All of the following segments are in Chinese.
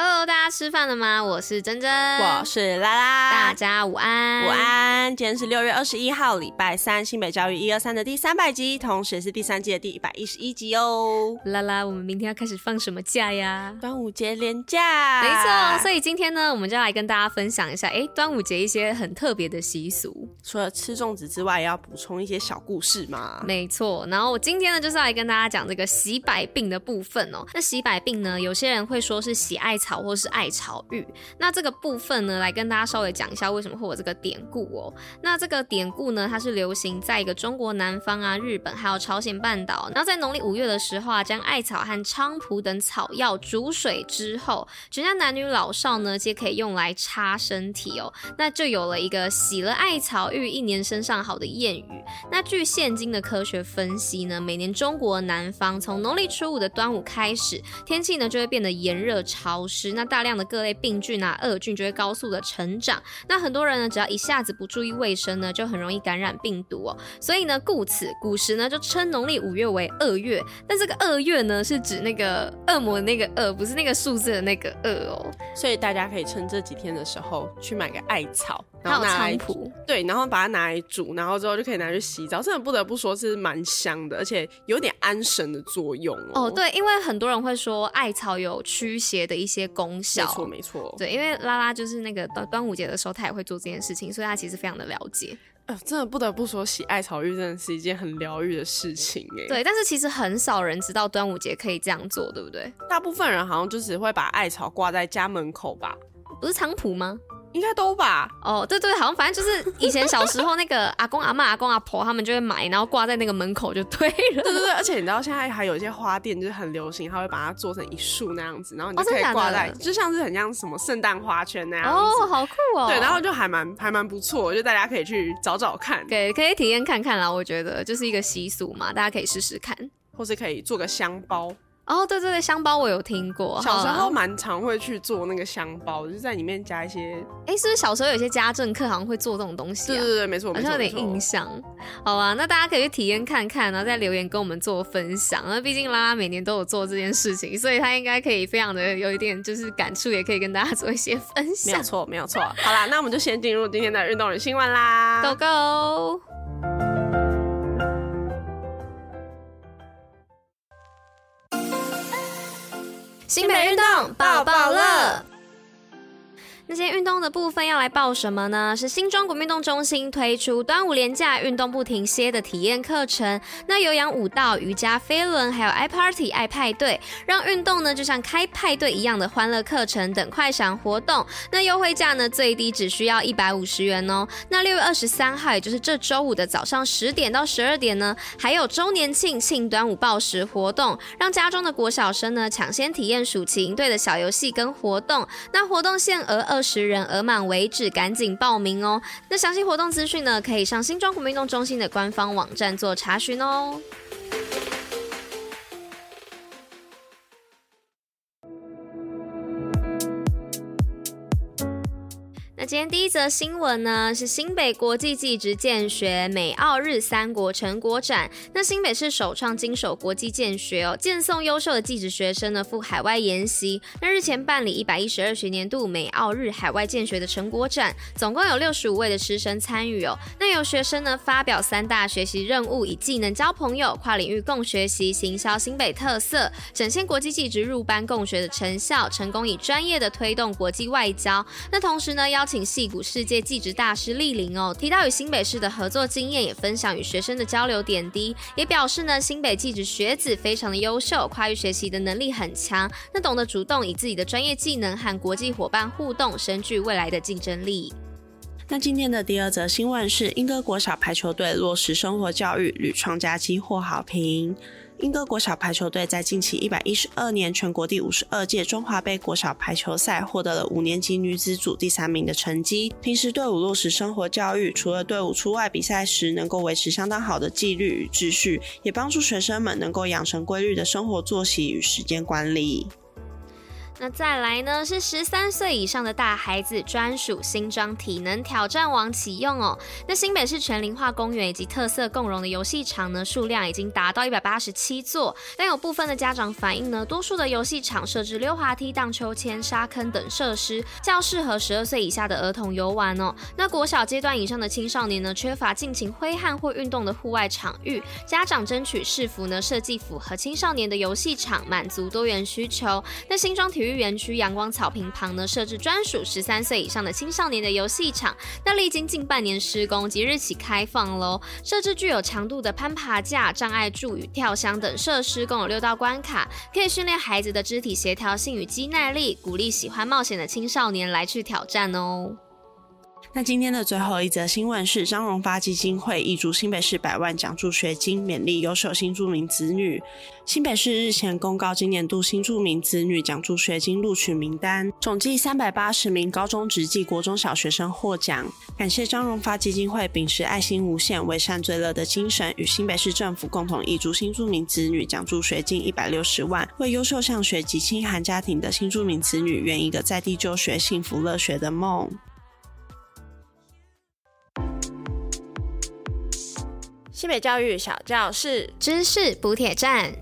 Hello，大家吃饭了吗？我是珍珍，我是拉拉，大家午安，午安。今天是六月二十一号，礼拜三，新北教育一二三的第三百集，同时也是第三季的第一百一十一集哦。拉拉，我们明天要开始放什么假呀？端午节连假，没错。所以今天呢，我们就来跟大家分享一下，哎，端午节一些很特别的习俗。除了吃粽子之外，也要补充一些小故事嘛。没错。然后我今天呢，就是要来跟大家讲这个洗百病的部分哦。那洗百病呢，有些人会说是喜爱草。草或是艾草浴，那这个部分呢，来跟大家稍微讲一下为什么会有这个典故哦。那这个典故呢，它是流行在一个中国南方啊、日本还有朝鲜半岛。然后在农历五月的时候啊，将艾草和菖蒲等草药煮水之后，全家男女老少呢，皆可以用来擦身体哦。那就有了一个洗了艾草浴，一年身上好的谚语。那据现今的科学分析呢，每年中国南方从农历初五的端午开始，天气呢就会变得炎热潮湿。时那大量的各类病菌啊、恶菌就会高速的成长。那很多人呢，只要一下子不注意卫生呢，就很容易感染病毒哦。所以呢，故此古时呢就称农历五月为恶月。但这个恶月呢，是指那个恶魔的那个恶，不是那个数字的那个恶哦。所以大家可以趁这几天的时候去买个艾草，然后拿来菖，对，然后把它拿来煮，然后之后就可以拿去洗澡。真的不得不说是蛮香的，而且有点安神的作用哦。哦，对，因为很多人会说艾草有驱邪的一些功效，没错没错。对，因为拉拉就是那个端端午节的时候，他也会做这件事情，所以他其实非常的了解。呃，真的不得不说，洗艾草浴真的是一件很疗愈的事情哎。对，但是其实很少人知道端午节可以这样做，对不对？大部分人好像就只会把艾草挂在家门口吧？不是菖蒲吗？应该都吧。哦，对对，好像反正就是以前小时候那个阿公阿妈、阿公阿婆他们就会买，然后挂在那个门口就对了。对对对，而且你知道现在还有一些花店就是很流行，他会把它做成一束那样子，然后你就可以挂在，就像是很像什么圣诞花圈那样子。哦，好酷哦。对，然后就还蛮还蛮不错，就大家可以去找找看，对，可以体验看看啦。我觉得就是一个习俗嘛，大家可以试试看，或是可以做个香包。哦，对对对，香包我有听过，小时候蛮常会去做那个香包，就是在里面加一些。哎，是不是小时候有些家政课好像会做这种东西啊？对对对，没错，好像有点印象。好啊，那大家可以去体验看看，然后再留言跟我们做分享。那毕竟拉拉每年都有做这件事情，所以他应该可以非常的有一点就是感触，也可以跟大家做一些分享。没有错，没有错。好啦，那我们就先进入今天的运动人新闻啦，Go Go！新北运动抱抱乐。那些运动的部分要来报什么呢？是新庄国运动中心推出端午连假运动不停歇的体验课程。那有氧舞蹈、瑜伽、飞轮，还有爱 party 爱派对，让运动呢就像开派对一样的欢乐课程等快闪活动。那优惠价呢最低只需要一百五十元哦。那六月二十三号，也就是这周五的早上十点到十二点呢，还有周年庆庆端午报时活动，让家中的国小生呢抢先体验暑期营队的小游戏跟活动。那活动限额二。二十人额满为止，赶紧报名哦！那详细活动资讯呢，可以上新庄国民运动中心的官方网站做查询哦。今天第一则新闻呢，是新北国际技职见学美澳日三国成果展。那新北市首创经手国际见学哦，荐送优秀的技职学生呢赴海外研习。那日前办理一百一十二学年度美澳日海外见学的成果展，总共有六十五位的师生参与哦。那有学生呢发表三大学习任务，以技能交朋友，跨领域共学习，行销新北特色，展现国际技职入班共学的成效，成功以专业的推动国际外交。那同时呢，邀请。戏骨世界技职大师莅临哦，提到与新北市的合作经验，也分享与学生的交流点滴，也表示呢，新北技职学子非常的优秀，跨域学习的能力很强，那懂得主动以自己的专业技能和国际伙伴互动，深具未来的竞争力。那今天的第二则新闻是，莺歌国小排球队落实生活教育，屡创佳绩获好评。英歌国小排球队在近期一百一十二年全国第五十二届中华杯国小排球赛获得了五年级女子组第三名的成绩。平时队伍落实生活教育，除了队伍出外比赛时能够维持相当好的纪律与秩序，也帮助学生们能够养成规律的生活作息与时间管理。那再来呢，是十三岁以上的大孩子专属新装体能挑战王启用哦。那新北市全龄化公园以及特色共融的游戏场呢，数量已经达到一百八十七座，但有部分的家长反映呢，多数的游戏场设置溜滑梯、荡秋千、沙坑等设施，较适合十二岁以下的儿童游玩哦。那国小阶段以上的青少年呢，缺乏尽情挥汗或运动的户外场域，家长争取市府呢设计符合青少年的游戏场，满足多元需求。那新装体育园区阳光草坪旁呢，设置专属十三岁以上的青少年的游戏场。那历经近半年施工，即日起开放喽。设置具有强度的攀爬架、障碍柱与跳箱等设施，共有六道关卡，可以训练孩子的肢体协调性与肌耐力，鼓励喜欢冒险的青少年来去挑战哦。那今天的最后一则新闻是张荣发基金会挹注新北市百万奖助学金，勉励优秀新住民子女。新北市日前公告今年度新住民子女奖助学金录取名单，总计三百八十名高中职及国中小学生获奖。感谢张荣发基金会秉持爱心无限、为善最乐的精神，与新北市政府共同挹注新住民子女奖助学金一百六十万，为优秀上学及清寒家庭的新住民子女圆一个在地就学、幸福乐学的梦。新北教育小教室知识补铁站。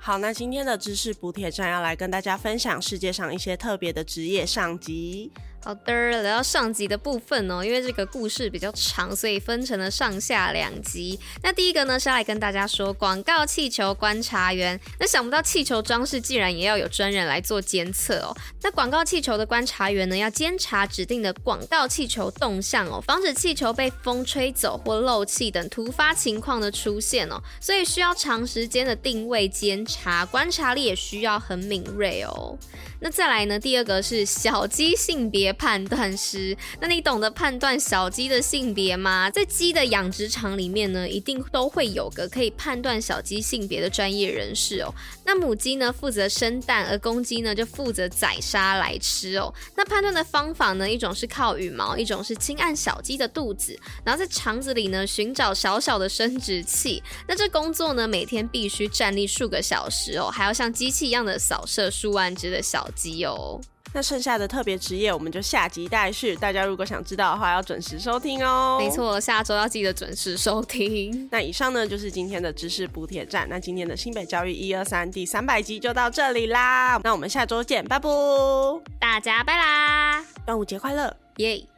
好，那今天的知识补铁站要来跟大家分享世界上一些特别的职业上集。好的，来到上集的部分哦，因为这个故事比较长，所以分成了上下两集。那第一个呢是要来跟大家说广告气球观察员。那想不到气球装饰竟然也要有专人来做监测哦。那广告气球的观察员呢，要监察指定的广告气球动向哦，防止气球被风吹走或漏气等突发情况的出现哦。所以需要长时间的定位监察，观察力也需要很敏锐哦。那再来呢，第二个是小鸡性别判断师。那你懂得判断小鸡的性别吗？在鸡的养殖场里面呢，一定都会有个可以判断小鸡性别的专业人士哦。那母鸡呢，负责生蛋，而公鸡呢就负责宰杀来吃哦。那判断的方法呢，一种是靠羽毛，一种是轻按小鸡的肚子，然后在肠子里呢寻找小小的生殖器。那这工作呢，每天必须站立数个小时哦，还要像机器一样的扫射数万只的小鸡哦，那剩下的特别职业我们就下集待续。大家如果想知道的话，要准时收听哦。没错，下周要记得准时收听。那以上呢就是今天的知识补铁站。那今天的新北教育一二三第三百集就到这里啦。那我们下周见，拜拜，大家拜啦，端午节快乐，耶。